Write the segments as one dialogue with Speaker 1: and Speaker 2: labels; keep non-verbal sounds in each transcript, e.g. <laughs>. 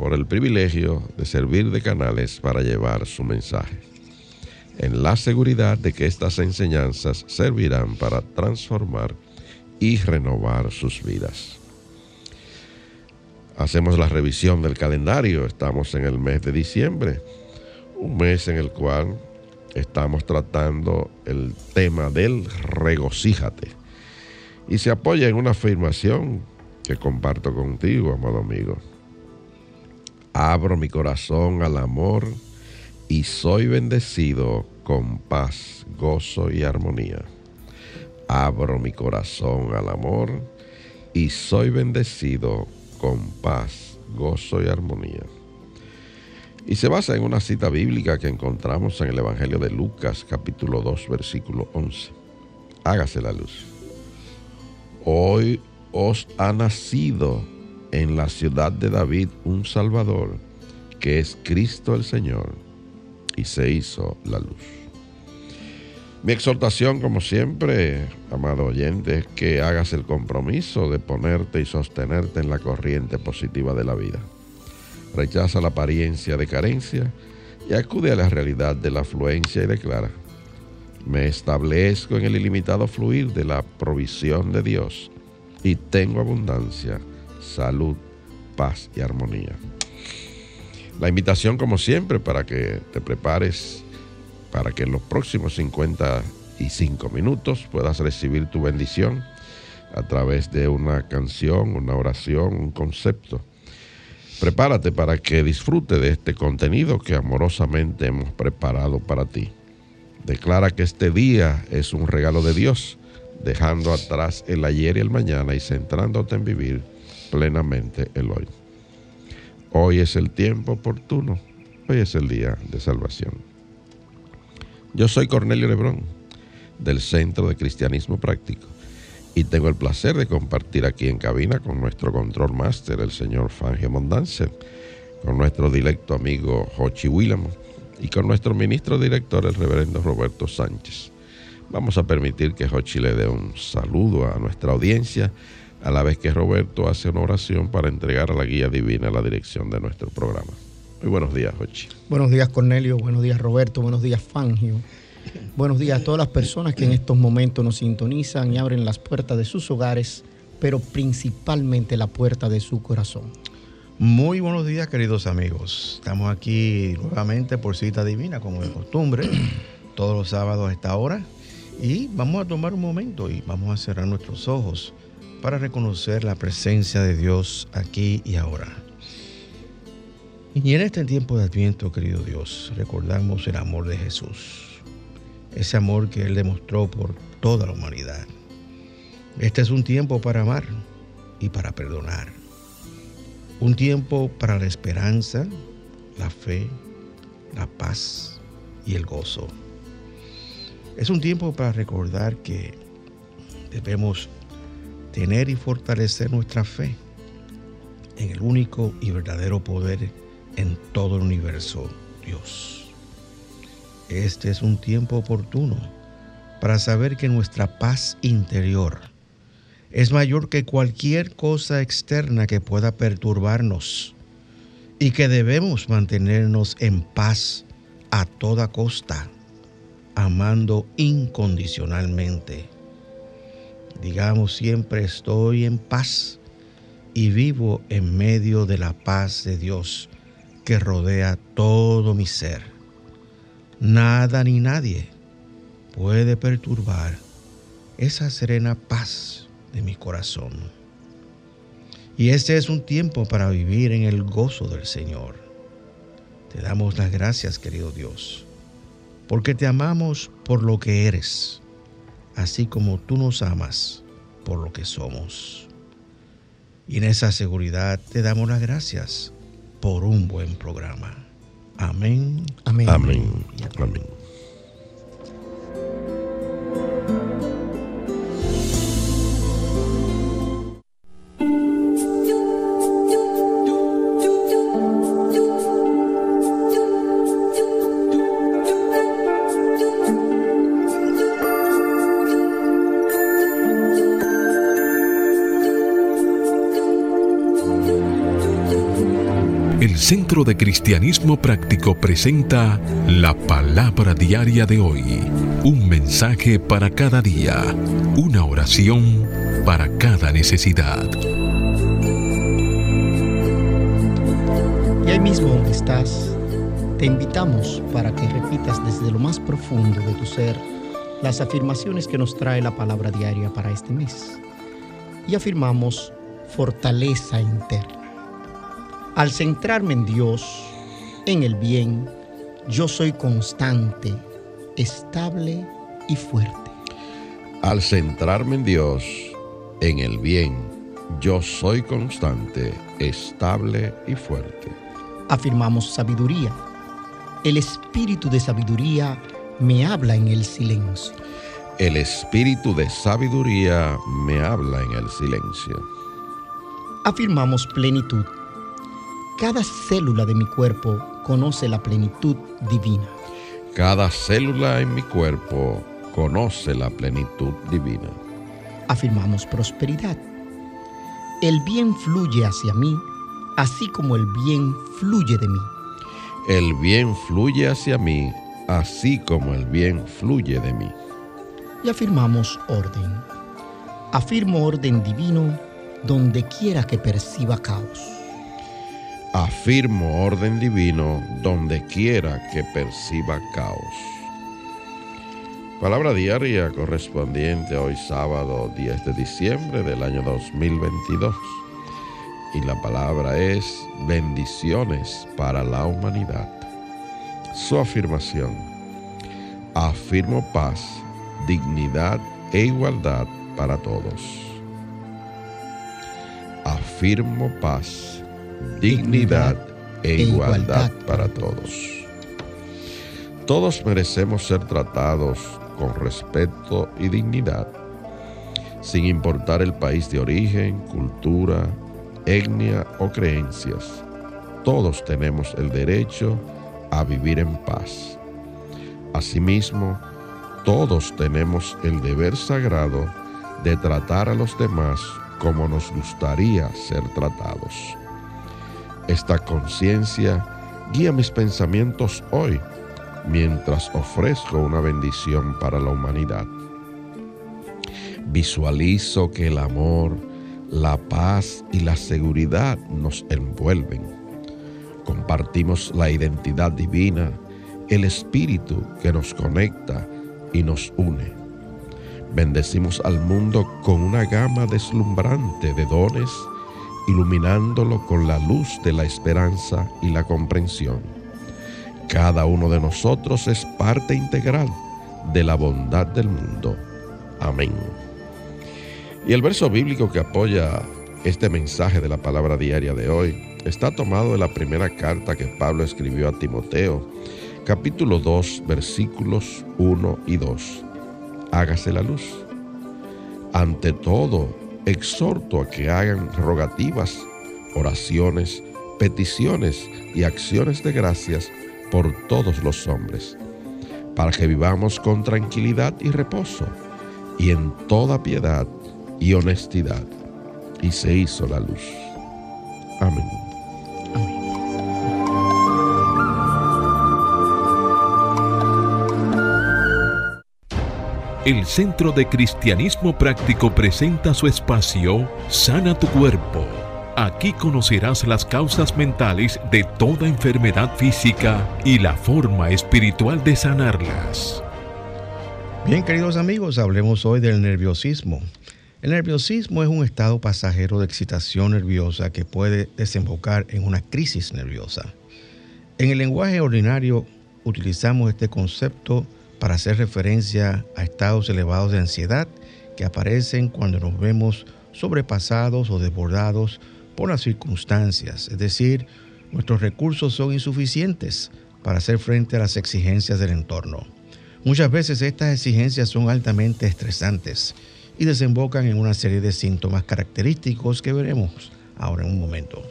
Speaker 1: por el privilegio de servir de canales para llevar su mensaje, en la seguridad de que estas enseñanzas servirán para transformar y renovar sus vidas. Hacemos la revisión del calendario, estamos en el mes de diciembre, un mes en el cual estamos tratando el tema del regocíjate. Y se apoya en una afirmación que comparto contigo, amado amigo abro mi corazón al amor y soy bendecido con paz, gozo y armonía. Abro mi corazón al amor y soy bendecido con paz, gozo y armonía. Y se basa en una cita bíblica que encontramos en el Evangelio de Lucas capítulo 2 versículo 11. Hágase la luz. Hoy os ha nacido en la ciudad de David un Salvador, que es Cristo el Señor, y se hizo la luz. Mi exhortación, como siempre, amado oyente, es que hagas el compromiso de ponerte y sostenerte en la corriente positiva de la vida. Rechaza la apariencia de carencia y acude a la realidad de la afluencia y declara, me establezco en el ilimitado fluir de la provisión de Dios y tengo abundancia salud, paz y armonía. La invitación, como siempre, para que te prepares para que en los próximos 55 minutos puedas recibir tu bendición a través de una canción, una oración, un concepto. Prepárate para que disfrute de este contenido que amorosamente hemos preparado para ti. Declara que este día es un regalo de Dios, dejando atrás el ayer y el mañana y centrándote en vivir plenamente el hoy. Hoy es el tiempo oportuno, hoy es el día de salvación. Yo soy Cornelio Lebrón, del Centro de Cristianismo Práctico, y tengo el placer de compartir aquí en cabina con nuestro control máster, el señor Fangio Mondance, con nuestro directo amigo Jochi Willamo y con nuestro ministro director, el reverendo Roberto Sánchez. Vamos a permitir que Jochi le dé un saludo a nuestra audiencia a la vez que Roberto hace una oración para entregar a la guía divina la dirección de nuestro programa. Muy buenos días, Jochi.
Speaker 2: Buenos días, Cornelio. Buenos días, Roberto. Buenos días, Fangio. Buenos días a todas las personas que en estos momentos nos sintonizan y abren las puertas de sus hogares, pero principalmente la puerta de su corazón.
Speaker 3: Muy buenos días, queridos amigos. Estamos aquí nuevamente por cita divina, como de costumbre, todos los sábados a esta hora. Y vamos a tomar un momento y vamos a cerrar nuestros ojos para reconocer la presencia de Dios aquí y ahora. Y en este tiempo de Adviento, querido Dios, recordamos el amor de Jesús, ese amor que Él demostró por toda la humanidad. Este es un tiempo para amar y para perdonar. Un tiempo para la esperanza, la fe, la paz y el gozo. Es un tiempo para recordar que debemos tener y fortalecer nuestra fe en el único y verdadero poder en todo el universo, Dios. Este es un tiempo oportuno para saber que nuestra paz interior es mayor que cualquier cosa externa que pueda perturbarnos y que debemos mantenernos en paz a toda costa, amando incondicionalmente. Digamos siempre estoy en paz y vivo en medio de la paz de Dios que rodea todo mi ser. Nada ni nadie puede perturbar esa serena paz de mi corazón. Y este es un tiempo para vivir en el gozo del Señor. Te damos las gracias, querido Dios, porque te amamos por lo que eres, así como tú nos amas por lo que somos. Y en esa seguridad te damos las gracias por un buen programa. Amén.
Speaker 1: Amén. Amén. amén.
Speaker 4: Centro de Cristianismo Práctico presenta la palabra diaria de hoy. Un mensaje para cada día. Una oración para cada necesidad.
Speaker 2: Y ahí mismo donde estás, te invitamos para que repitas desde lo más profundo de tu ser las afirmaciones que nos trae la palabra diaria para este mes. Y afirmamos fortaleza interna. Al centrarme en Dios, en el bien, yo soy constante, estable y fuerte.
Speaker 1: Al centrarme en Dios, en el bien, yo soy constante, estable y fuerte.
Speaker 2: Afirmamos sabiduría. El espíritu de sabiduría me habla en el silencio.
Speaker 1: El espíritu de sabiduría me habla en el silencio.
Speaker 2: Afirmamos plenitud cada célula de mi cuerpo conoce la plenitud divina.
Speaker 1: Cada célula en mi cuerpo conoce la plenitud divina.
Speaker 2: Afirmamos prosperidad. El bien fluye hacia mí, así como el bien fluye de mí.
Speaker 1: El bien fluye hacia mí, así como el bien fluye de mí.
Speaker 2: Y afirmamos orden. Afirmo orden divino donde quiera que perciba caos
Speaker 1: afirmo orden divino donde quiera que perciba caos. Palabra diaria correspondiente hoy sábado 10 de diciembre del año 2022. Y la palabra es bendiciones para la humanidad. Su afirmación. Afirmo paz, dignidad e igualdad para todos. Afirmo paz dignidad e, e igualdad para todos. Todos merecemos ser tratados con respeto y dignidad, sin importar el país de origen, cultura, etnia o creencias. Todos tenemos el derecho a vivir en paz. Asimismo, todos tenemos el deber sagrado de tratar a los demás como nos gustaría ser tratados. Esta conciencia guía mis pensamientos hoy mientras ofrezco una bendición para la humanidad. Visualizo que el amor, la paz y la seguridad nos envuelven. Compartimos la identidad divina, el espíritu que nos conecta y nos une. Bendecimos al mundo con una gama deslumbrante de dones iluminándolo con la luz de la esperanza y la comprensión. Cada uno de nosotros es parte integral de la bondad del mundo. Amén. Y el verso bíblico que apoya este mensaje de la palabra diaria de hoy está tomado de la primera carta que Pablo escribió a Timoteo, capítulo 2, versículos 1 y 2. Hágase la luz. Ante todo, exhorto a que hagan rogativas, oraciones, peticiones y acciones de gracias por todos los hombres, para que vivamos con tranquilidad y reposo, y en toda piedad y honestidad. Y se hizo la luz. Amén.
Speaker 4: El Centro de Cristianismo Práctico presenta su espacio Sana tu Cuerpo. Aquí conocerás las causas mentales de toda enfermedad física y la forma espiritual de sanarlas.
Speaker 3: Bien, queridos amigos, hablemos hoy del nerviosismo. El nerviosismo es un estado pasajero de excitación nerviosa que puede desembocar en una crisis nerviosa. En el lenguaje ordinario utilizamos este concepto para hacer referencia a estados elevados de ansiedad que aparecen cuando nos vemos sobrepasados o desbordados por las circunstancias, es decir, nuestros recursos son insuficientes para hacer frente a las exigencias del entorno. Muchas veces estas exigencias son altamente estresantes y desembocan en una serie de síntomas característicos que veremos ahora en un momento.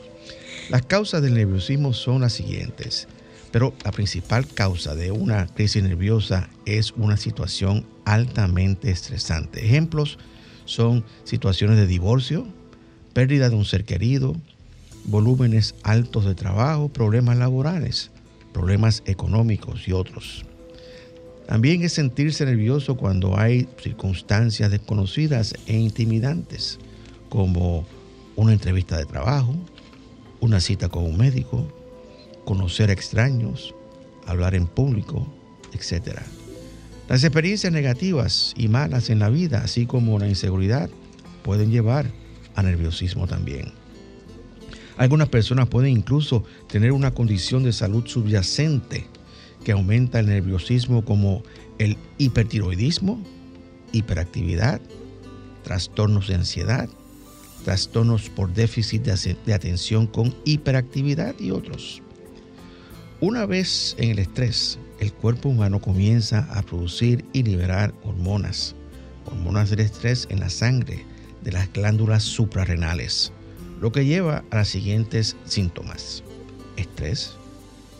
Speaker 3: Las causas del nerviosismo son las siguientes. Pero la principal causa de una crisis nerviosa es una situación altamente estresante. Ejemplos son situaciones de divorcio, pérdida de un ser querido, volúmenes altos de trabajo, problemas laborales, problemas económicos y otros. También es sentirse nervioso cuando hay circunstancias desconocidas e intimidantes, como una entrevista de trabajo, una cita con un médico, conocer extraños, hablar en público, etc. Las experiencias negativas y malas en la vida, así como la inseguridad, pueden llevar a nerviosismo también. Algunas personas pueden incluso tener una condición de salud subyacente que aumenta el nerviosismo como el hipertiroidismo, hiperactividad, trastornos de ansiedad, trastornos por déficit de, atención con hiperactividad y otros. Una vez en el estrés, el cuerpo humano comienza a producir y liberar hormonas, hormonas del estrés en la sangre de las glándulas suprarrenales, lo que lleva a los siguientes síntomas. Estrés,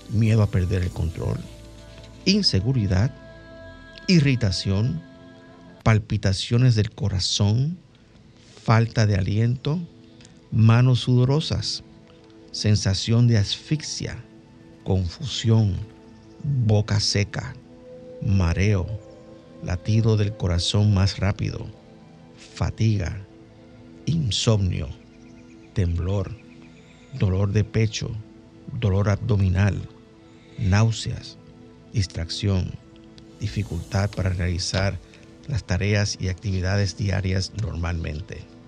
Speaker 3: miedo a perder el control, inseguridad, irritación, palpitaciones del corazón, falta de aliento, manos sudorosas, sensación de asfixia, confusión, boca seca, mareo, latido del corazón más rápido, fatiga, insomnio, temblor, dolor de pecho, dolor abdominal, náuseas, distracción, dificultad para realizar las tareas y actividades diarias normalmente.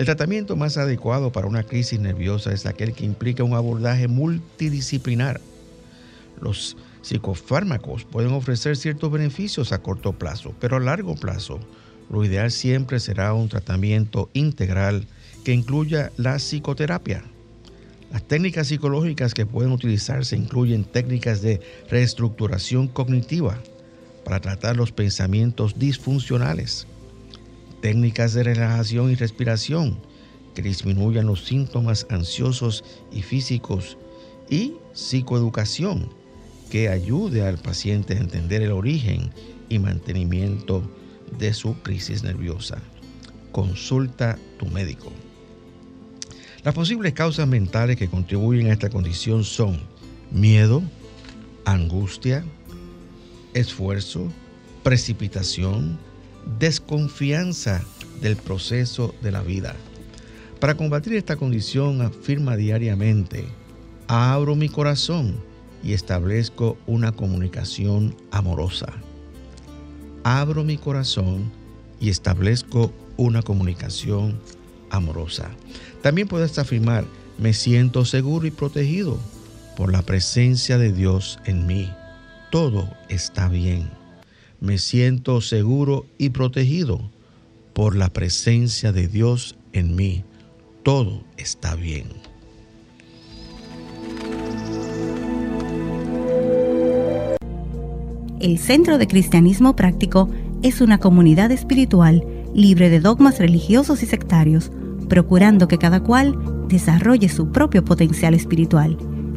Speaker 3: El tratamiento más adecuado para una crisis nerviosa es aquel que implica un abordaje multidisciplinar. Los psicofármacos pueden ofrecer ciertos beneficios a corto plazo, pero a largo plazo lo ideal siempre será un tratamiento integral que incluya la psicoterapia. Las técnicas psicológicas que pueden utilizarse incluyen técnicas de reestructuración cognitiva para tratar los pensamientos disfuncionales, técnicas de relajación y respiración que disminuyan los síntomas ansiosos y físicos y psicoeducación que ayude al paciente a entender el origen y mantenimiento de su crisis nerviosa. Consulta tu médico. Las posibles causas mentales que contribuyen a esta condición son miedo, angustia, esfuerzo, precipitación, desconfianza del proceso de la vida. Para combatir esta condición afirma diariamente, abro mi corazón y establezco una comunicación amorosa. Abro mi corazón y establezco una comunicación amorosa. También puedes afirmar, me siento seguro y protegido por la presencia de Dios en mí. Todo está bien me siento seguro y protegido por la presencia de Dios en mí. Todo está bien.
Speaker 5: El Centro de Cristianismo Práctico es una comunidad espiritual libre de dogmas religiosos y sectarios, procurando que cada cual desarrolle su propio potencial espiritual.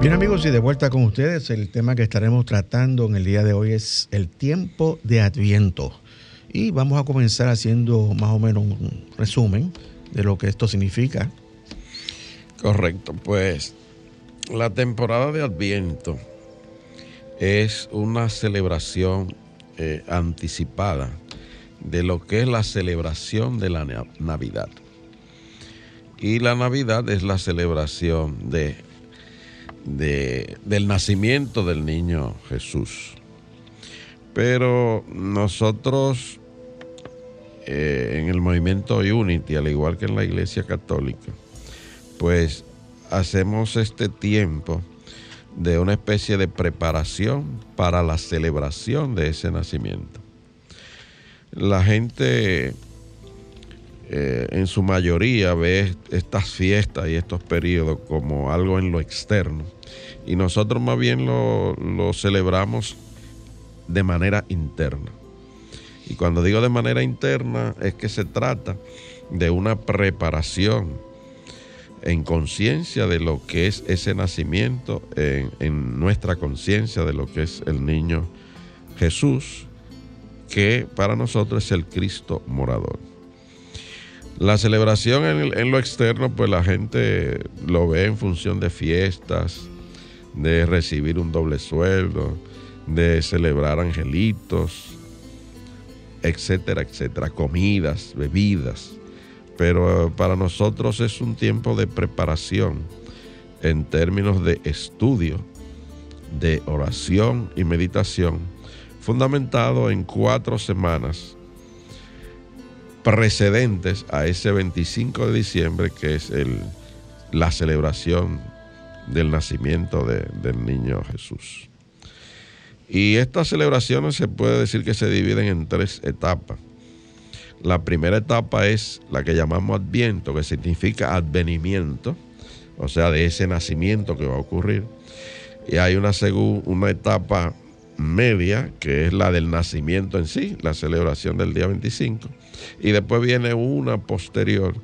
Speaker 3: Bien amigos, y de vuelta con ustedes, el tema que estaremos tratando en el día de hoy es el tiempo de Adviento. Y vamos a comenzar haciendo más o menos un resumen de lo que esto significa.
Speaker 1: Correcto, pues la temporada de Adviento es una celebración eh, anticipada de lo que es la celebración de la Navidad. Y la Navidad es la celebración de, del nacimiento del niño Jesús. Pero nosotros eh, en el movimiento Unity, al igual que en la Iglesia Católica, pues hacemos este tiempo de una especie de preparación para la celebración de ese nacimiento. La gente eh, en su mayoría ve estas fiestas y estos periodos como algo en lo externo y nosotros más bien lo, lo celebramos de manera interna. Y cuando digo de manera interna es que se trata de una preparación en conciencia de lo que es ese nacimiento, en, nuestra conciencia de lo que es el niño Jesús, que para nosotros es el Cristo morador. La celebración en, lo externo, pues la gente lo ve en función de fiestas, de recibir un doble sueldo, de celebrar angelitos, etcétera, etcétera, comidas, bebidas. Pero para nosotros es un tiempo de preparación en términos de estudio, de oración y meditación, fundamentado en cuatro semanas precedentes a ese 25 de diciembre que es la celebración del nacimiento del niño Jesús. Y estas celebraciones se puede decir que se dividen en tres etapas. La primera etapa es la que llamamos adviento, que significa advenimiento, o sea, de ese nacimiento que va a ocurrir. Y hay una, una etapa media, que es la del nacimiento en sí, la celebración del día 25. Y después viene una posterior,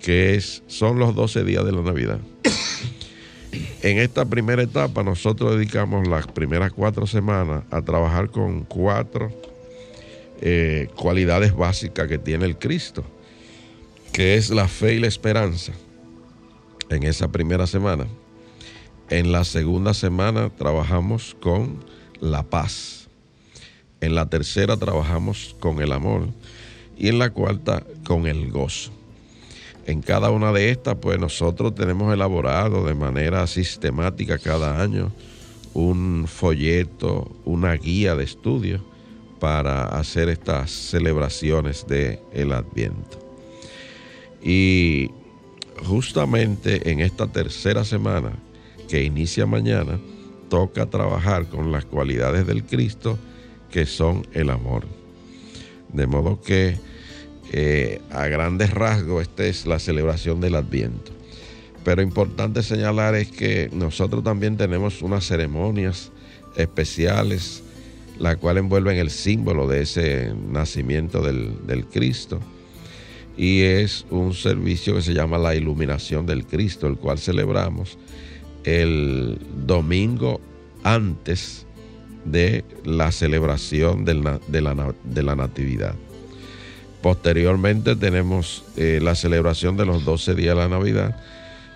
Speaker 1: que es, son los 12 días de la Navidad. En esta primera etapa nosotros dedicamos las primeras cuatro semanas a trabajar con cuatro eh, cualidades básicas que tiene el Cristo, que es la fe y la esperanza en esa primera semana. En la segunda semana trabajamos con la paz. En la tercera trabajamos con el amor. Y en la cuarta con el gozo. En cada una de estas, pues nosotros tenemos elaborado de manera sistemática cada año un folleto, una guía de estudio para hacer estas celebraciones del el Adviento. Y justamente en esta tercera semana que inicia mañana, toca trabajar con las cualidades del Cristo que son el amor. De modo que eh, a grandes rasgos esta es la celebración del Adviento. Pero importante señalar es que nosotros también tenemos unas ceremonias especiales la cual envuelven el símbolo de ese nacimiento del, Cristo. Y es un servicio que se llama la iluminación del Cristo, el cual celebramos el domingo antes de la celebración de, la, de, la, Natividad. Posteriormente tenemos eh, la celebración de los 12 días de la Navidad,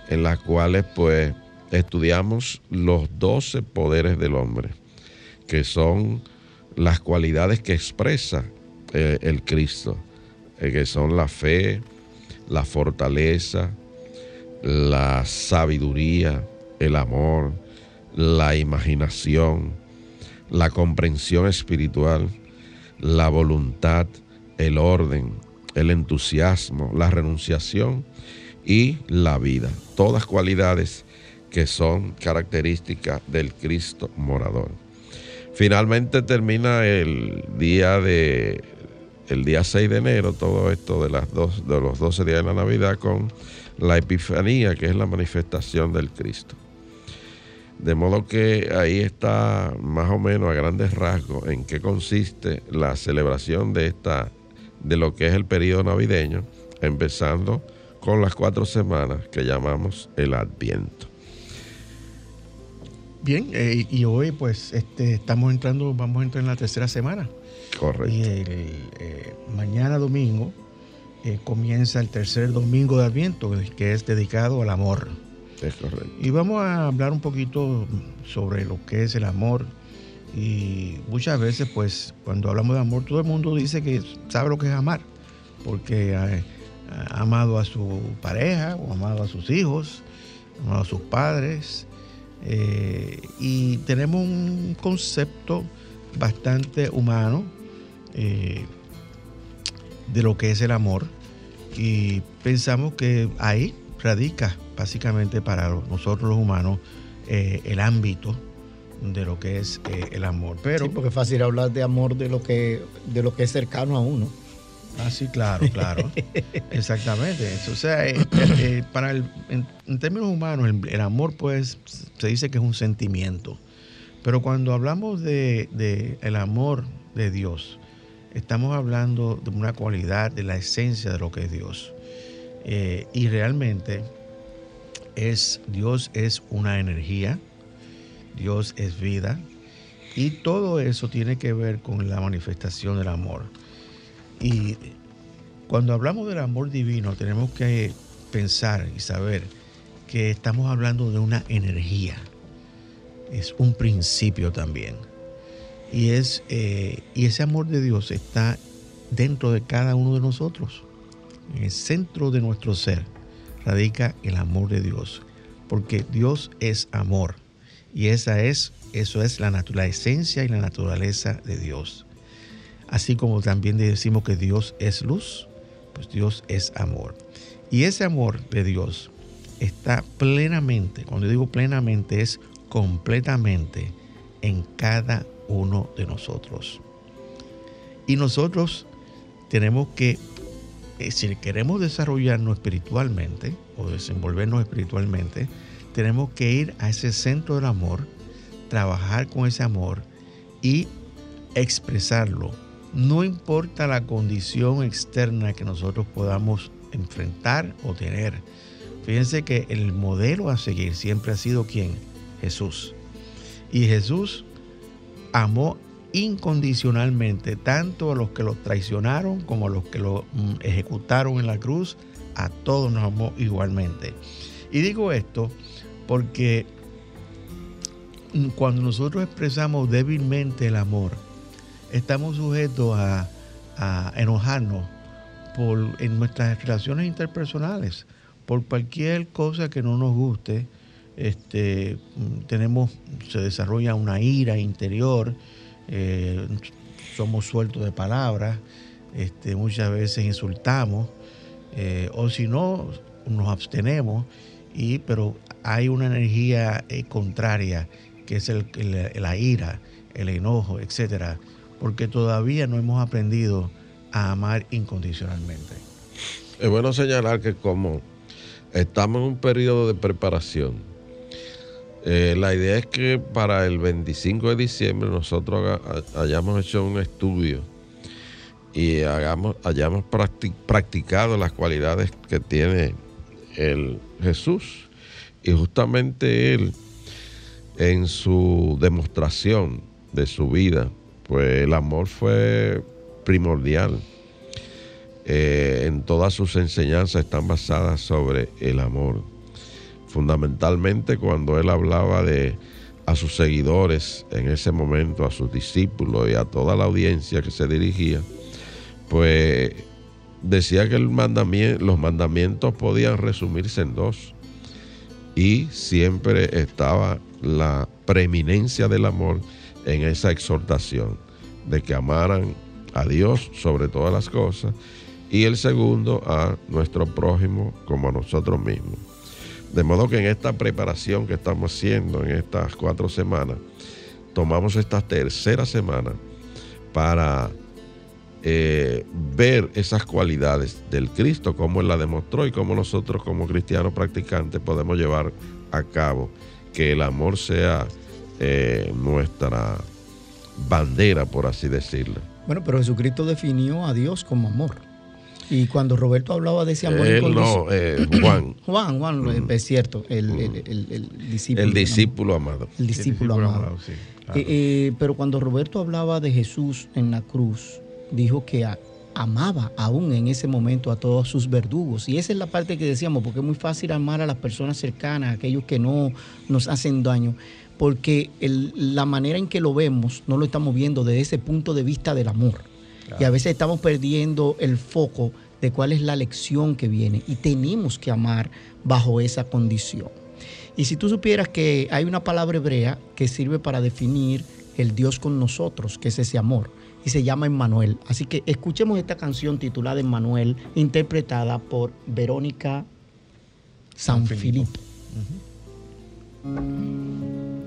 Speaker 1: en las cuales pues estudiamos los 12 poderes del hombre, que son las cualidades que expresa eh, el Cristo, eh, que son la fe, la fortaleza, la sabiduría, el amor, la imaginación, la comprensión espiritual, la voluntad, el orden, el entusiasmo, la renunciación y la vida. Todas cualidades que son características del Cristo morador. Finalmente termina el día de el día 6 de enero, todo esto de, las dos, de los 12 días de la Navidad con la Epifanía, que es la manifestación del Cristo. De modo que ahí está más o menos a grandes rasgos en qué consiste la celebración de esta de lo que es el periodo navideño, empezando con las cuatro semanas que llamamos el Adviento.
Speaker 3: Bien, eh, y hoy pues este, estamos entrando, vamos a entrar en la tercera semana.
Speaker 1: Correcto.
Speaker 3: Y el, eh, mañana domingo eh, comienza el tercer domingo de Adviento, que es dedicado al amor. Y vamos a hablar un poquito sobre lo que es el amor. Y muchas veces, pues, cuando hablamos de amor, todo el mundo dice que sabe lo que es amar, porque ha, amado a su pareja, o amado a sus hijos, ha amado a sus padres. eh, y tenemos un concepto bastante humano eh, de lo que es el amor. Y pensamos que ahí radica básicamente para nosotros los humanos eh, el ámbito de lo que es eh, el amor. Pero,
Speaker 2: Sí, porque es fácil hablar de amor de lo que, de lo que es cercano a uno.
Speaker 3: ah, sí, claro, claro. <laughs> Exactamente. O sea, eh, eh, para el- en, en términos humanos, el, el amor, pues, se dice que es un sentimiento. Pero cuando hablamos de, de el amor de Dios, estamos hablando de una cualidad, de la esencia de lo que es Dios. Eh, y realmente es Dios es una energía, Dios es vida, y todo eso tiene que ver con la manifestación del amor. Y cuando hablamos del amor divino, tenemos que pensar y saber que estamos hablando de una energía. Es un principio también. Y, es, eh, y ese amor de Dios está dentro de cada uno de nosotros. En el centro de nuestro ser radica el amor de Dios. Porque Dios es amor. Y esa es, eso es la, la esencia y la naturaleza de Dios. Así como también decimos que Dios es luz, pues Dios es amor. Y ese amor de Dios está plenamente, cuando digo plenamente, es completamente en cada uno de nosotros. Y nosotros tenemos que, si queremos desarrollarnos espiritualmente o desenvolvernos espiritualmente, tenemos que ir a ese centro del amor, trabajar con ese amor y expresarlo. No importa la condición externa que nosotros podamos enfrentar o tener. Fíjense que el modelo a seguir siempre ha sido quién? Jesús. Y Jesús amó incondicionalmente tanto a los que lo traicionaron como a los que lo mm, ejecutaron en la cruz. A todos nos amó igualmente. Y digo esto porque cuando nosotros expresamos débilmente el amor, estamos sujetos a, a enojarnos por, en nuestras relaciones interpersonales, por cualquier cosa que no nos guste, este, mm, tenemos, se desarrolla una ira interior, eh, somos sueltos de palabras, este, muchas veces insultamos, eh, o si no, nos abstenemos, y, pero hay una energía eh, contraria, que es el- la ira, el enojo, etcétera, porque todavía no hemos aprendido a amar incondicionalmente.
Speaker 1: Es bueno señalar que como estamos en un periodo de preparación, eh, la idea es que para el 25 de diciembre nosotros hayamos hecho un estudio y hagamos, hayamos practi- practicado las cualidades que tiene el Jesús. Y justamente Él, en su demostración de su vida, pues el amor fue primordial. Eh, en todas sus enseñanzas están basadas sobre el amor. Fundamentalmente cuando él hablaba de a sus seguidores en ese momento, a sus discípulos y a toda la audiencia que se dirigía, pues decía que los mandamientos podían resumirse en dos. Y siempre estaba la preeminencia del amor en esa exhortación, de que amaran a Dios sobre todas las cosas y el segundo a nuestro prójimo como a nosotros mismos. De modo que en esta preparación que estamos haciendo en estas cuatro semanas, tomamos esta tercera semana para eh, ver esas cualidades del Cristo, cómo Él la demostró y cómo nosotros como cristianos practicantes podemos llevar a cabo que el amor sea eh, nuestra bandera, por así decirlo.
Speaker 2: Bueno, pero Jesucristo definió a Dios como amor. Y cuando Roberto hablaba de ese amor
Speaker 1: Él no, eh, Juan. <clears throat>
Speaker 2: Juan, Juan, mm. es cierto, el, el, el, discípulo.
Speaker 1: El discípulo amado.
Speaker 2: El discípulo, amado. sí, eh, eh, pero cuando Roberto hablaba de Jesús en la cruz, dijo que amaba aún en ese momento a todos sus verdugos. Y esa es la parte que decíamos, porque es muy fácil amar a las personas cercanas, a aquellos que no nos hacen daño, porque la manera en que lo vemos no lo estamos viendo desde ese punto de vista del amor. Y a veces estamos perdiendo el foco de cuál es la lección que viene y tenemos que amar bajo esa condición. Y si tú supieras que hay una palabra hebrea que sirve para definir el Dios con nosotros, que es ese amor, y se llama Emmanuel. Así que escuchemos esta canción titulada Emmanuel, interpretada por Verónica San, Filipo.
Speaker 6: Cuando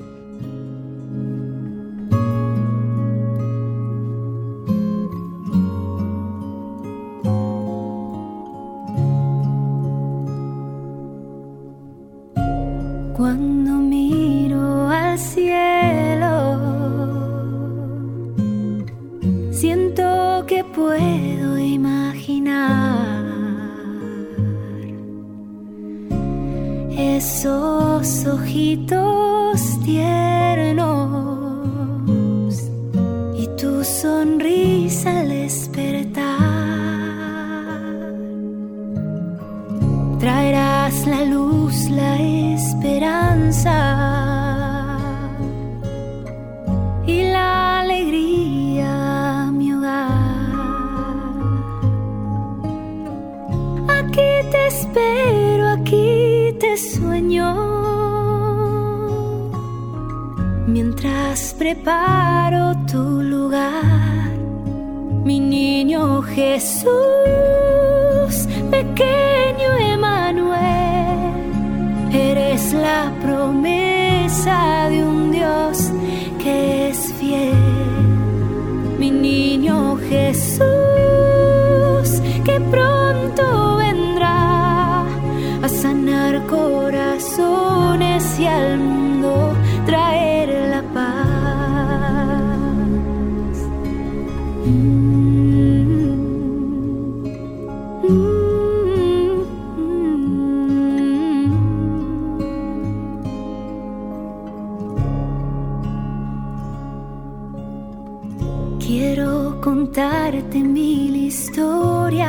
Speaker 6: mil historias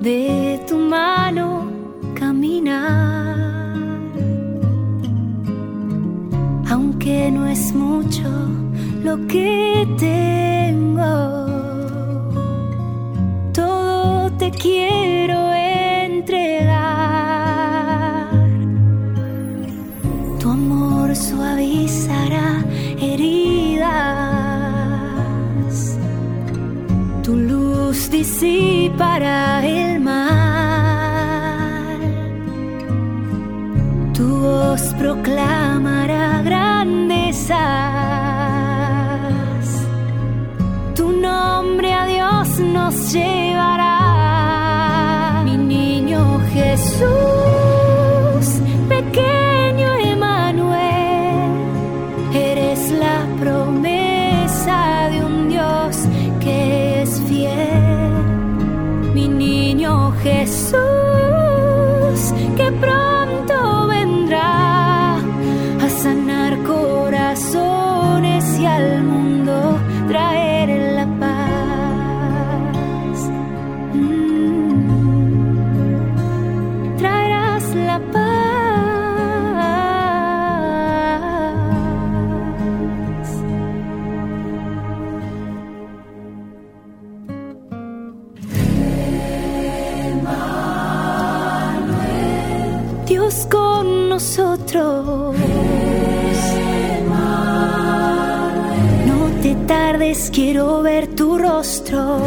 Speaker 6: de tu mano caminar, aunque no es mucho lo que tengo, todo te quiero entregar. Disipará el mal, tu voz proclamará grandezas, tu nombre a Dios nos llevará, mi niño Jesús, que tardes, quiero ver tu rostro.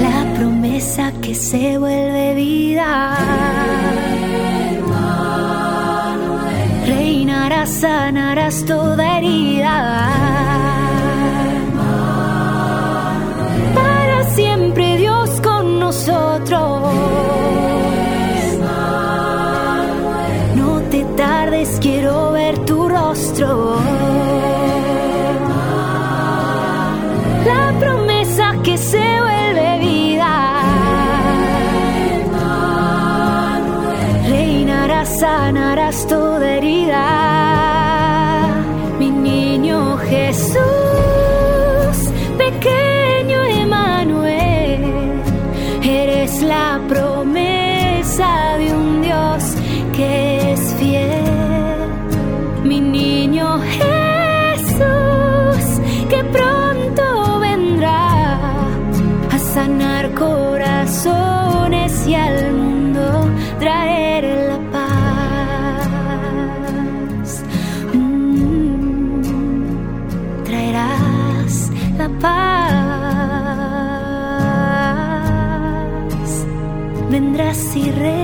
Speaker 6: La promesa que se vuelve vida. Reinarás, sanarás toda herida. Para siempre Dios con nosotros. Vendrás y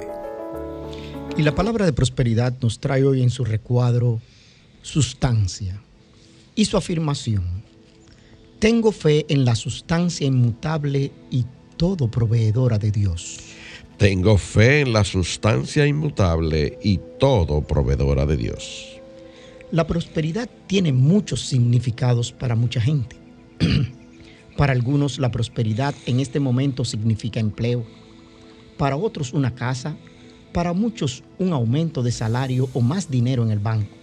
Speaker 2: Y la palabra de prosperidad nos trae hoy en su recuadro sustancia y su afirmación. Tengo fe en la sustancia inmutable y todo proveedora de Dios.
Speaker 1: Tengo fe en la sustancia inmutable y todo proveedora de Dios.
Speaker 2: La prosperidad tiene muchos significados para mucha gente. <clears throat> para algunos la prosperidad en este momento significa empleo, para otros una casa, para muchos un aumento de salario o más dinero en el banco.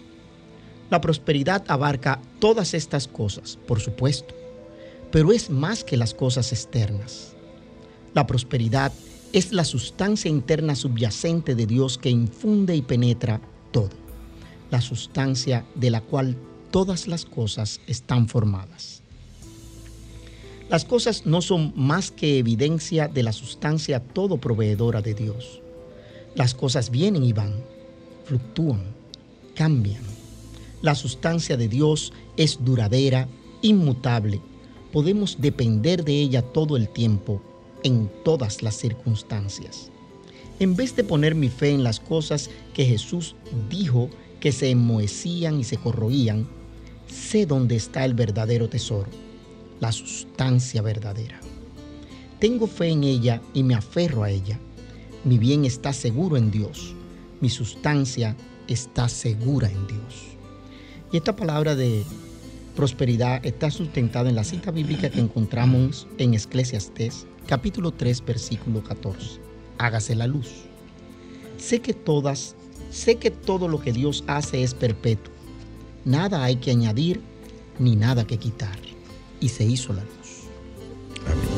Speaker 2: La prosperidad abarca todas estas cosas, por supuesto, pero es más que las cosas externas. La prosperidad es la sustancia interna subyacente de Dios que infunde y penetra todo, la sustancia de la cual todas las cosas están formadas. Las cosas no son más que evidencia de la sustancia todo proveedora de Dios. Las cosas vienen y van, fluctúan, cambian. La sustancia de Dios es duradera, inmutable. Podemos depender de ella todo el tiempo, en todas las circunstancias. En vez de poner mi fe en las cosas que Jesús dijo que se enmohecían y se corroían, sé dónde está el verdadero tesoro, la sustancia verdadera. Tengo fe en ella y me aferro a ella. Mi bien está seguro en Dios. Mi sustancia está segura en Dios. Y esta palabra de prosperidad está sustentada en la cita bíblica que encontramos en Eclesiastés, capítulo 3, versículo 14. Hágase la luz. Sé que todas, sé que todo lo que Dios hace es perpetuo. Nada hay que añadir ni nada que quitar. Y se hizo la luz.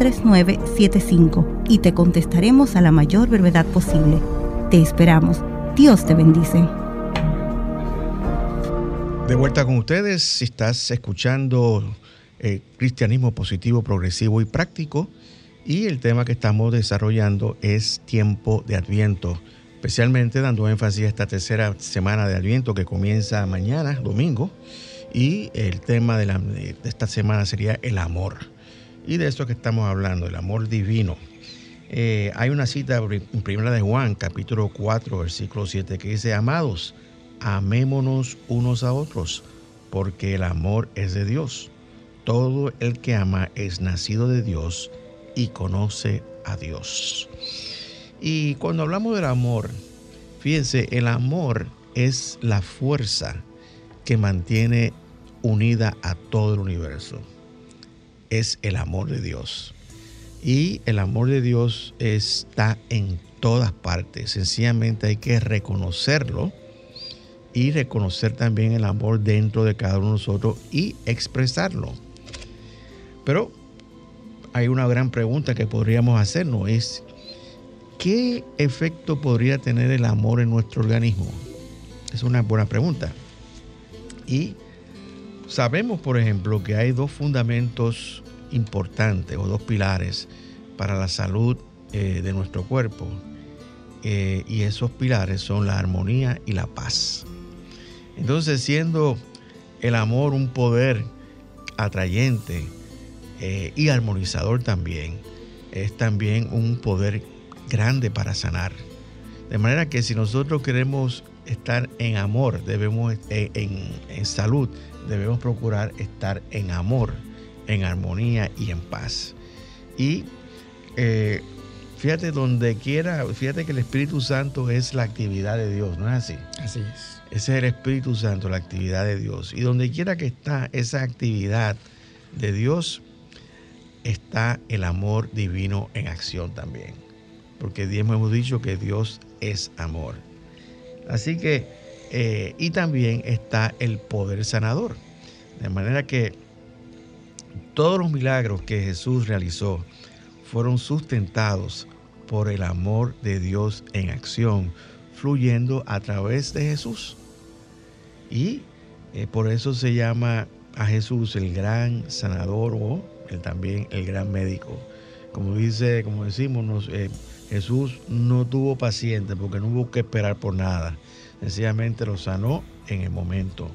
Speaker 5: 809-350-3975 y te contestaremos a la mayor brevedad posible. Te esperamos. Dios te bendice.
Speaker 3: De vuelta con ustedes, si estás escuchando eh, Cristianismo Positivo, Progresivo y Práctico, y el tema que estamos desarrollando es tiempo de Adviento, especialmente dando énfasis a esta tercera semana de Adviento que comienza mañana, domingo, y el tema de, la, de esta semana sería el amor. Y de eso que estamos hablando, el amor divino. Eh, hay una cita en Primera de Juan, capítulo 4, versículo 7, que dice, amados, amémonos unos a otros, porque el amor es de Dios. Todo el que ama es nacido de Dios y conoce a Dios. Y cuando hablamos del amor, fíjense, el amor es la fuerza que mantiene unida a todo el universo. Es el amor de Dios. Y el amor de Dios está en todas partes. Sencillamente hay que reconocerlo y reconocer también el amor dentro de cada uno de nosotros y expresarlo. Pero hay una gran pregunta que podríamos hacernos es ¿qué efecto podría tener el amor en nuestro organismo? Es una buena pregunta. Y sabemos, por ejemplo, que hay dos fundamentos importantes o dos pilares para la salud eh, de nuestro cuerpo. Eh, y esos pilares son la armonía y la paz. Entonces, siendo el amor un poder atrayente eh, y armonizador también, es también un poder grande para sanar. De manera que si nosotros queremos estar en amor, debemos en, salud, debemos procurar estar en amor, en armonía y en paz. Y eh, fíjate donde quiera, fíjate que el Espíritu Santo es la actividad de Dios, ¿no es así?
Speaker 2: Así es.
Speaker 3: Ese es el Espíritu Santo, la actividad de Dios. Y donde quiera que está esa actividad de Dios, está el amor divino en acción también. Porque hemos dicho que Dios es amor. Así que, eh, y también está el poder sanador. De manera que todos los milagros que Jesús realizó fueron sustentados por el amor de Dios en acción, fluyendo a través de Jesús. Y eh, por eso se llama a Jesús el gran sanador o también el gran médico. Como dice, como decimos, eh, Jesús no tuvo paciente porque no hubo que esperar por nada. Sencillamente lo sanó en el momento.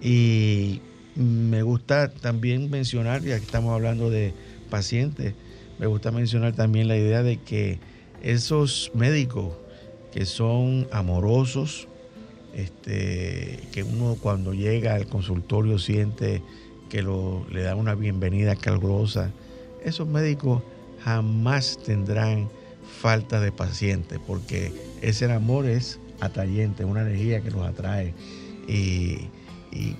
Speaker 3: Y me gusta también mencionar, ya que estamos hablando de pacientes, me gusta mencionar también la idea de que esos médicos que son amorosos, este, que uno cuando llega al consultorio siente que lo, le da una bienvenida calurosa. Esos médicos jamás tendrán falta de pacientes porque ese amor es atrayente, una energía que los atrae. Y,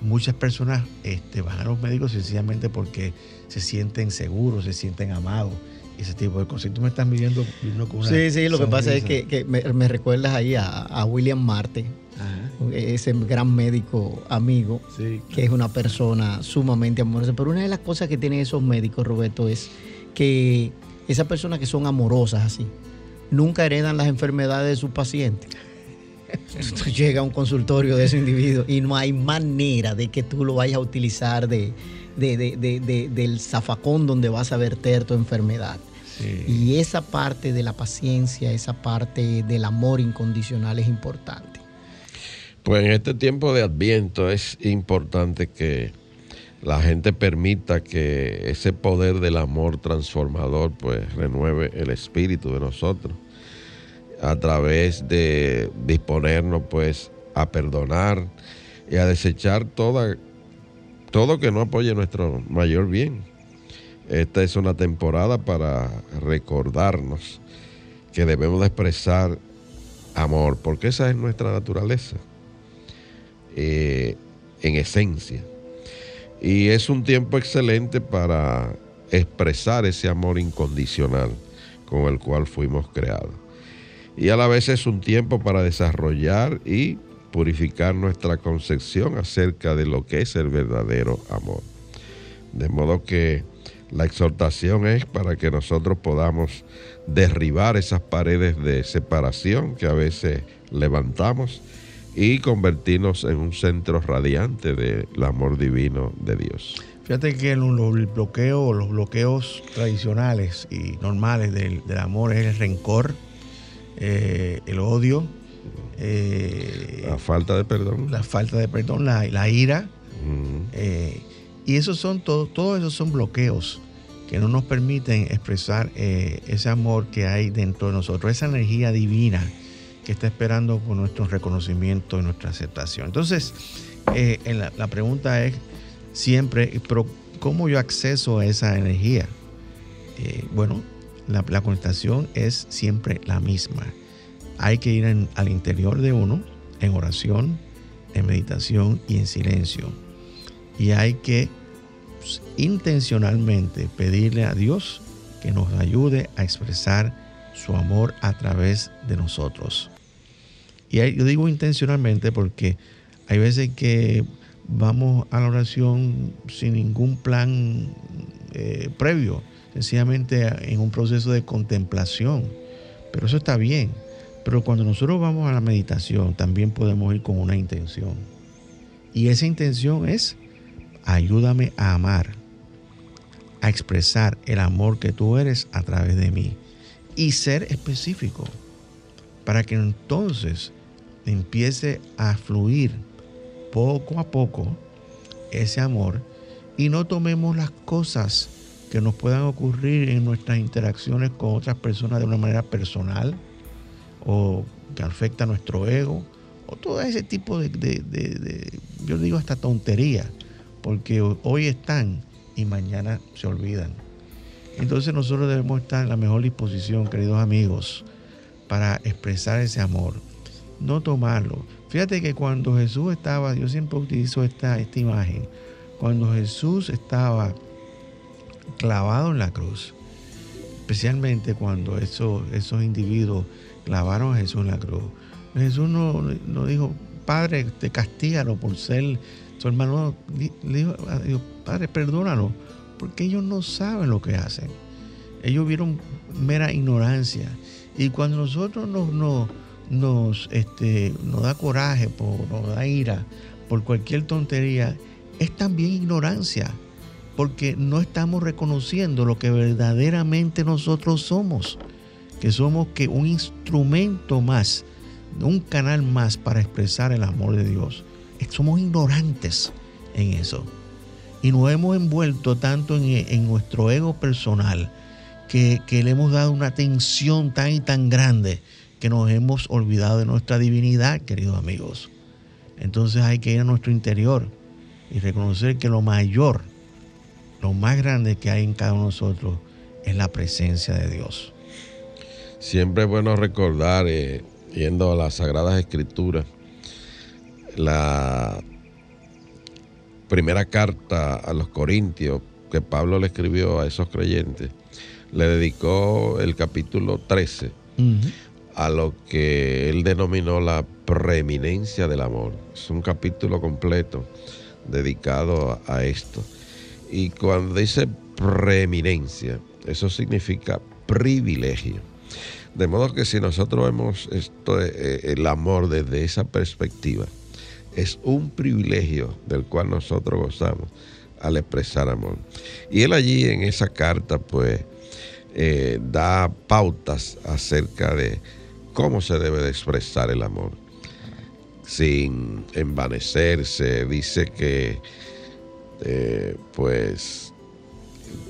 Speaker 3: muchas personas este, van a los médicos sencillamente porque se sienten seguros, se sienten amados ese tipo de cosas. tú me estás midiendo,
Speaker 2: con una Sí, sí, lo que pasa es que, me, recuerdas ahí a William Marte, ese gran médico amigo, que es una persona sumamente amorosa. Pero una de las cosas que tienen esos médicos, Roberto, es que esas personas que son amorosas así, nunca heredan las enfermedades de sus pacientes. Llega a un consultorio de ese individuo y no hay manera de que tú lo vayas a utilizar de, del zafacón donde vas a verter tu enfermedad. Y esa parte de la paciencia, esa parte del amor incondicional es importante.
Speaker 1: Pues en este tiempo de Adviento es importante que la gente permita que ese poder del amor transformador pues renueve el espíritu de nosotros a través de disponernos pues a perdonar y a desechar todo que no apoye nuestro mayor bien. Esta es una temporada para recordarnos que debemos de expresar amor, porque esa es nuestra naturaleza. Eh, en esencia. Y es un tiempo excelente para expresar ese amor incondicional con el cual fuimos creados. Y a la vez es un tiempo para desarrollar y purificar nuestra concepción acerca de lo que es el verdadero amor. De modo que la exhortación es para que nosotros podamos derribar esas paredes de separación que a veces levantamos y convertirnos en un centro radiante del amor divino de Dios.
Speaker 3: Fíjate que los bloqueos, los bloqueos tradicionales y normales del, amor es el rencor, eh, el odio,
Speaker 1: eh, la falta de perdón,
Speaker 3: la falta de perdón, la, ira, eh, y esos son todos, todos esos son bloqueos que no nos permiten expresar ese amor que hay dentro de nosotros, esa energía divina que está esperando por nuestro reconocimiento y nuestra aceptación. Entonces, eh, la, pregunta es siempre, pero ¿cómo yo acceso a esa energía? Eh, bueno, la, la, conectación es siempre la misma. Hay que ir al interior de uno, en oración, en meditación y en silencio. Y hay que pues, intencionalmente pedirle a Dios que nos ayude a expresar su amor a través de nosotros. Y yo digo intencionalmente porque hay veces que vamos a la oración sin ningún plan eh, previo, sencillamente en un proceso de contemplación. Pero eso está bien. Pero cuando nosotros vamos a la meditación, también podemos ir con una intención. Y esa intención es, ayúdame a amar, a expresar el amor que tú eres a través de mí. Y ser específico, para que entonces empiece a fluir poco a poco ese amor y no tomemos las cosas que nos puedan ocurrir en nuestras interacciones con otras personas de una manera personal o que afecta nuestro ego o todo ese tipo de- yo digo hasta tontería, porque hoy están y mañana se olvidan. Entonces nosotros debemos estar en la mejor disposición, queridos amigos, para expresar ese amor, no tomarlo. Fíjate que cuando Jesús estaba, yo siempre utilizo esta, esta imagen, cuando Jesús estaba clavado en la cruz, especialmente cuando esos, esos individuos clavaron a Jesús en la cruz, Jesús no, no dijo, Padre, te castígalo por ser su hermano, le dijo Dios, Padre, perdónalo, porque ellos no saben lo que hacen. Ellos vieron mera ignorancia. Y cuando nosotros nos, nos, nos, este, nos da coraje, por, nos da ira por cualquier tontería, es también ignorancia, porque no estamos reconociendo lo que verdaderamente nosotros somos, que somos que un instrumento más, un canal más para expresar el amor de Dios. Somos ignorantes en eso. Y nos hemos envuelto tanto en, en nuestro ego personal que, le hemos dado una atención tan y tan grande que nos hemos olvidado de nuestra divinidad, queridos amigos. Entonces hay que ir a nuestro interior y reconocer que lo mayor, lo más grande que hay en cada uno de nosotros es la presencia de Dios.
Speaker 1: Siempre es bueno recordar, eh, yendo a las Sagradas Escrituras, la primera carta a los Corintios que Pablo le escribió a esos creyentes, le dedicó el capítulo 13 a lo que él denominó la preeminencia del amor. Es un capítulo completo dedicado a, a esto. Y cuando dice preeminencia, eso significa privilegio. De modo que si nosotros vemos esto, eh, el amor desde esa perspectiva, es un privilegio del cual nosotros gozamos al expresar amor. Y él allí en esa carta, pues, eh, da pautas acerca de cómo se debe de expresar el amor. Sin envanecerse, dice que, eh, pues,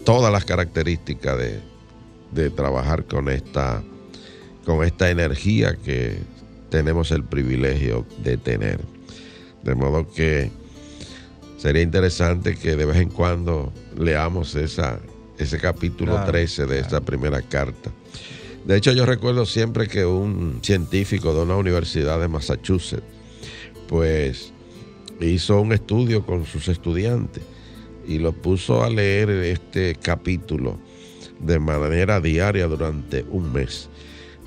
Speaker 1: todas las características de, de trabajar con esta, con esta energía que tenemos el privilegio de tener. De modo que sería interesante que de vez en cuando leamos esa, ese capítulo
Speaker 3: Claro,
Speaker 1: 13 de esta primera carta. De hecho, yo recuerdo siempre que un científico de una universidad de Massachusetts, pues hizo un estudio con sus estudiantes y los puso a leer este capítulo de manera diaria durante un mes.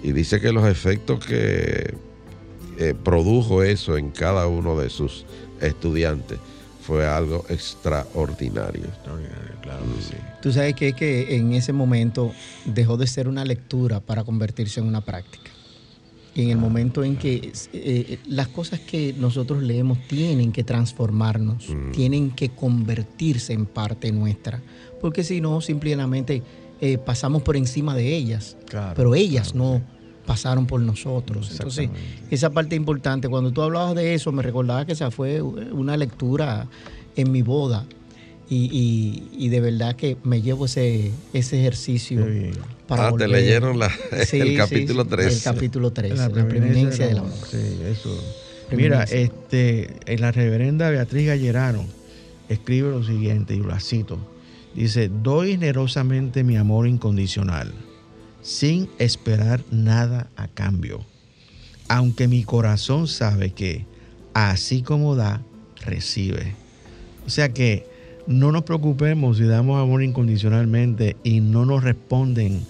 Speaker 1: Y dice que los efectos que eh, produjo eso en cada uno de sus estudiantes fue algo extraordinario.
Speaker 3: Claro que sí.
Speaker 2: Tú sabes que, es que en ese momento dejó de ser una lectura para convertirse en una práctica. Y en el momento en que eh, las cosas que nosotros leemos tienen que transformarnos, tienen que convertirse en parte nuestra, porque si no, simplemente eh, pasamos por encima de ellas,
Speaker 3: Claro,
Speaker 2: pero ellas
Speaker 3: claro,
Speaker 2: no pasaron por nosotros. Entonces, esa parte importante, cuando tú hablabas de eso, me recordaba que esa fue una lectura en mi boda. Y, y- y de verdad que me llevo ese, ese ejercicio. Para
Speaker 1: ah, te leyeron la- <laughs>
Speaker 2: Sí,
Speaker 1: el
Speaker 2: sí,
Speaker 1: capítulo
Speaker 2: sí,
Speaker 1: 13.
Speaker 2: El capítulo 13, la,
Speaker 3: preeminencia
Speaker 2: del amor.
Speaker 3: Sí, eso. Mira, este, en la reverenda Beatriz Gallerano escribe lo siguiente, y la cito. Dice, doy generosamente mi amor incondicional, sin esperar nada a cambio, aunque mi corazón sabe que, así como da, recibe. O sea que no nos preocupemos si damos amor incondicionalmente y no nos responden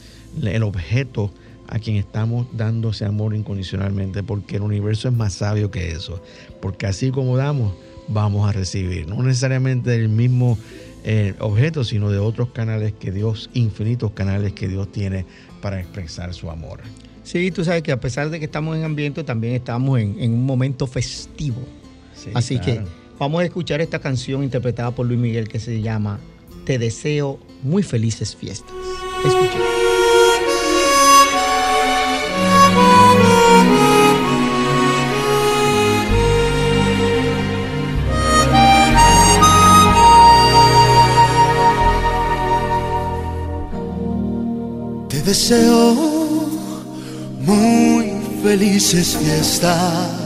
Speaker 3: el objeto a quien estamos dando ese amor incondicionalmente, porque el universo es más sabio que eso. Porque así como damos, vamos a recibir. No necesariamente del mismo eh, objeto, sino de otros canales que Dios, infinitos canales que Dios tiene para expresar su amor.
Speaker 2: Sí, tú sabes que a pesar de que estamos en ambiente, también estamos en, en un momento festivo.
Speaker 3: Sí,
Speaker 2: Así
Speaker 3: claro.
Speaker 2: que vamos a escuchar esta canción interpretada por Luis Miguel que se llama Te deseo muy felices fiestas. Escuchen.
Speaker 7: Deseo muy felices fiestas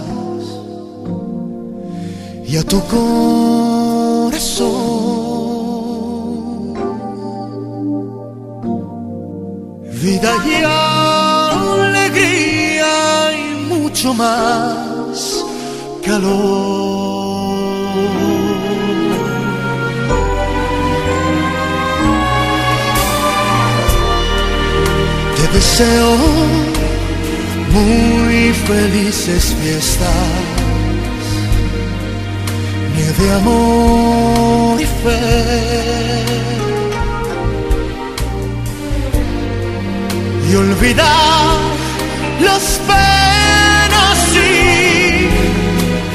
Speaker 7: y a tu corazón vida y alegría y mucho más calor. Te deseo muy felices fiestas, de amor y fe. Y olvidar las penas y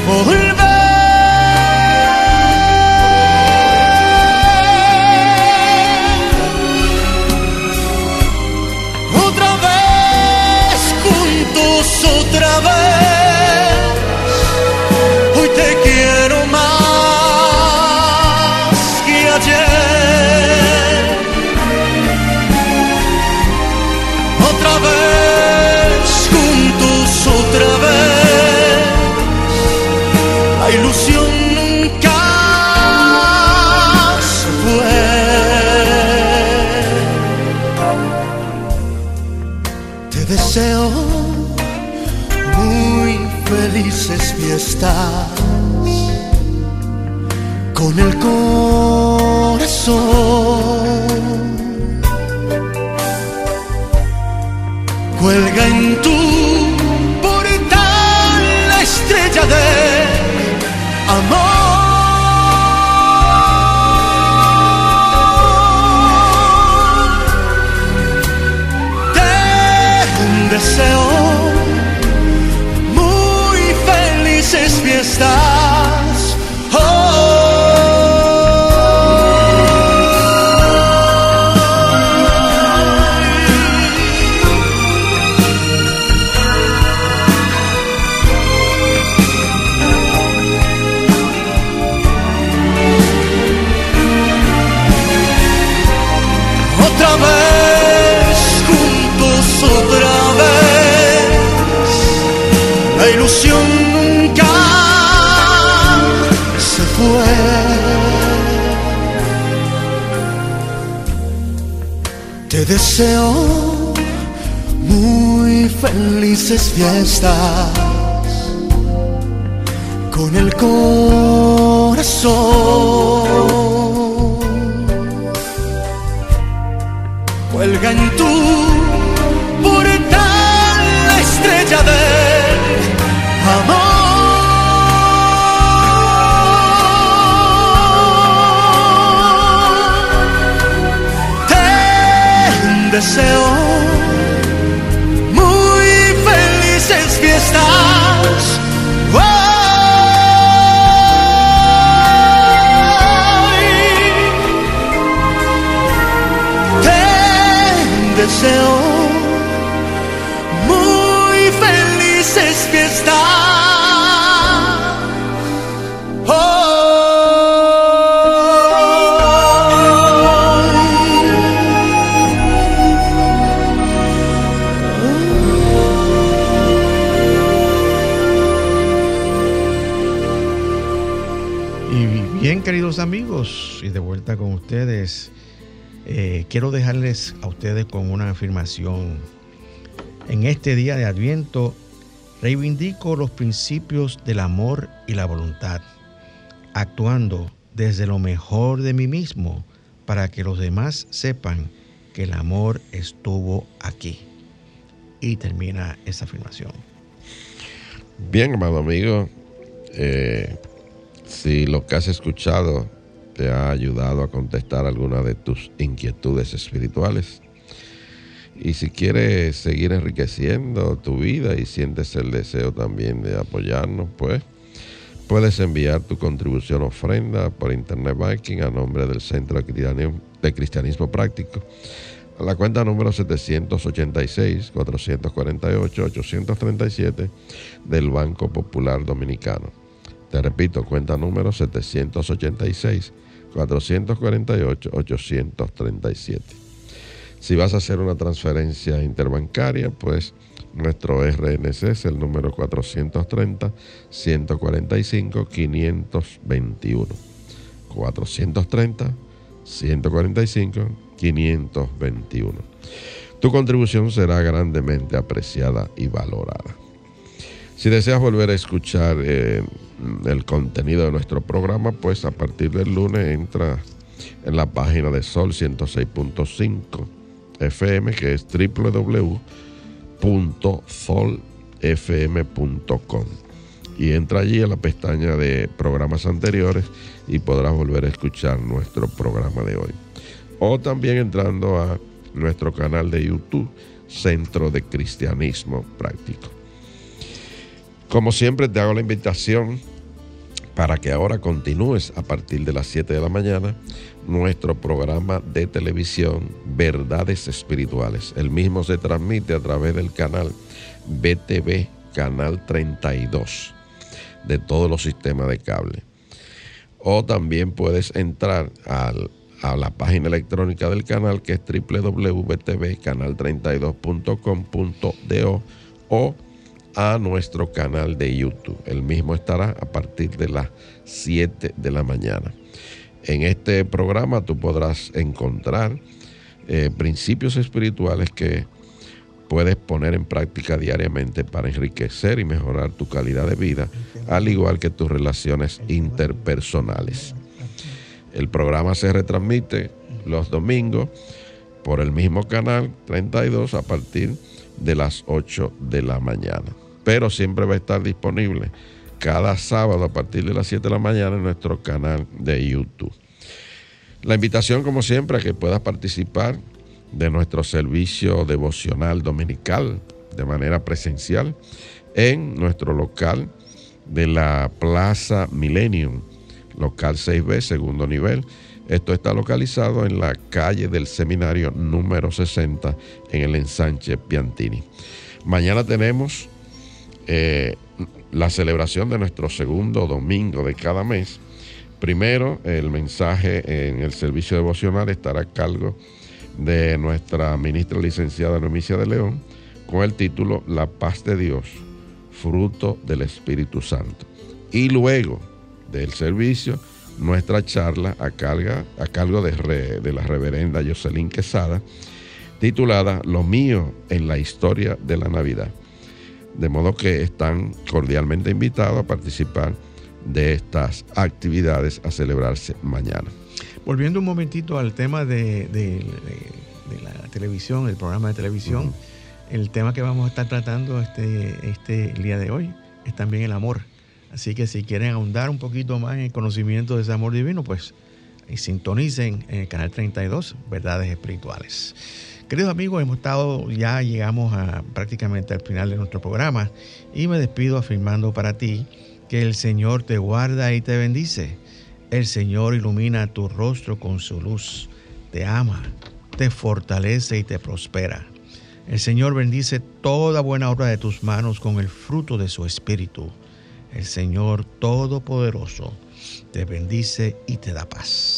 Speaker 7: volver. Deseo muy felices fiestas con el corazón. Cuelga en tu Deseo muy felices fiestas. Hoy te deseo con
Speaker 3: ustedes, eh, quiero dejarles a ustedes con una afirmación. En este día de Adviento, reivindico los principios del amor y la voluntad, actuando desde lo mejor de mí mismo para que los demás sepan que el amor estuvo aquí. Y termina esa afirmación.
Speaker 1: Bien, amado amigo, eh, si lo que has escuchado te ha ayudado a contestar alguna de tus inquietudes espirituales Y si quieres seguir enriqueciendo tu vida y sientes el deseo también de apoyarnos, pues puedes enviar tu contribución ofrenda por Internet Banking a nombre del Centro de Cristianismo Práctico a la cuenta número 786-448-837 del Banco Popular Dominicano. Te repito, cuenta número 786-448-837. Si vas a hacer una transferencia interbancaria, pues nuestro RNC es el número 430-145-521. 430-145 521. Tu contribución será grandemente apreciada y valorada. Si deseas volver a escuchar eh, el contenido de nuestro programa, pues a partir del lunes entra en la página de Sol 106.5 FM, que es www.solfm.com. Y entra allí a la pestaña de programas anteriores y podrás volver a escuchar nuestro programa de hoy o también entrando a nuestro canal de YouTube, Centro de Cristianismo Práctico. Como siempre te hago la invitación para que ahora continúes a partir de las 7 de la mañana nuestro programa de televisión Verdades Espirituales. El mismo se transmite a través del canal BTV, canal 32 de todos los sistemas de cable. O también puedes entrar a la página electrónica del canal que es www.canal32.com.do o a nuestro canal de YouTube. El mismo estará a partir de las 7 de la mañana. En este programa tú podrás encontrar eh, principios espirituales que puedes poner en práctica diariamente para enriquecer y mejorar tu calidad de vida, al igual que tus relaciones interpersonales. El programa se retransmite los domingos por el mismo canal 32 a partir de las 8 de la mañana. Pero siempre va a estar disponible cada sábado a partir de las 7 de la mañana en nuestro canal de YouTube. La invitación, como siempre, a que puedas participar de nuestro servicio devocional dominical de manera presencial en nuestro local de la Plaza Millennium local 6B, segundo nivel. Esto está localizado en la calle del seminario número 60 en el ensanche Piantini. Mañana tenemos eh, la celebración de nuestro segundo domingo de cada mes. Primero, el mensaje en el servicio devocional estará a cargo de nuestra ministra licenciada Nomicia de León con el título La paz de Dios, fruto del Espíritu Santo. Y luego, del servicio, nuestra charla a, cargo de, de la reverenda Jocelyn Quesada, titulada Lo mío en la historia de la Navidad. De modo que están cordialmente invitados a participar de estas actividades a celebrarse mañana.
Speaker 3: Volviendo un momentito al tema de, la televisión, el programa de televisión, el tema que vamos a estar tratando este, este día de hoy es también el amor. Así que si quieren ahondar un poquito más en el conocimiento de ese amor divino, pues sintonicen en el canal 32, Verdades Espirituales. Queridos amigos, hemos estado, ya llegamos a prácticamente al final de nuestro programa y me despido afirmando para ti que el Señor te guarda y te bendice. El Señor ilumina tu rostro con su luz, te ama, te fortalece y te prospera. El Señor bendice toda buena obra de tus manos con el fruto de su espíritu el Señor Todopoderoso te bendice y te da paz.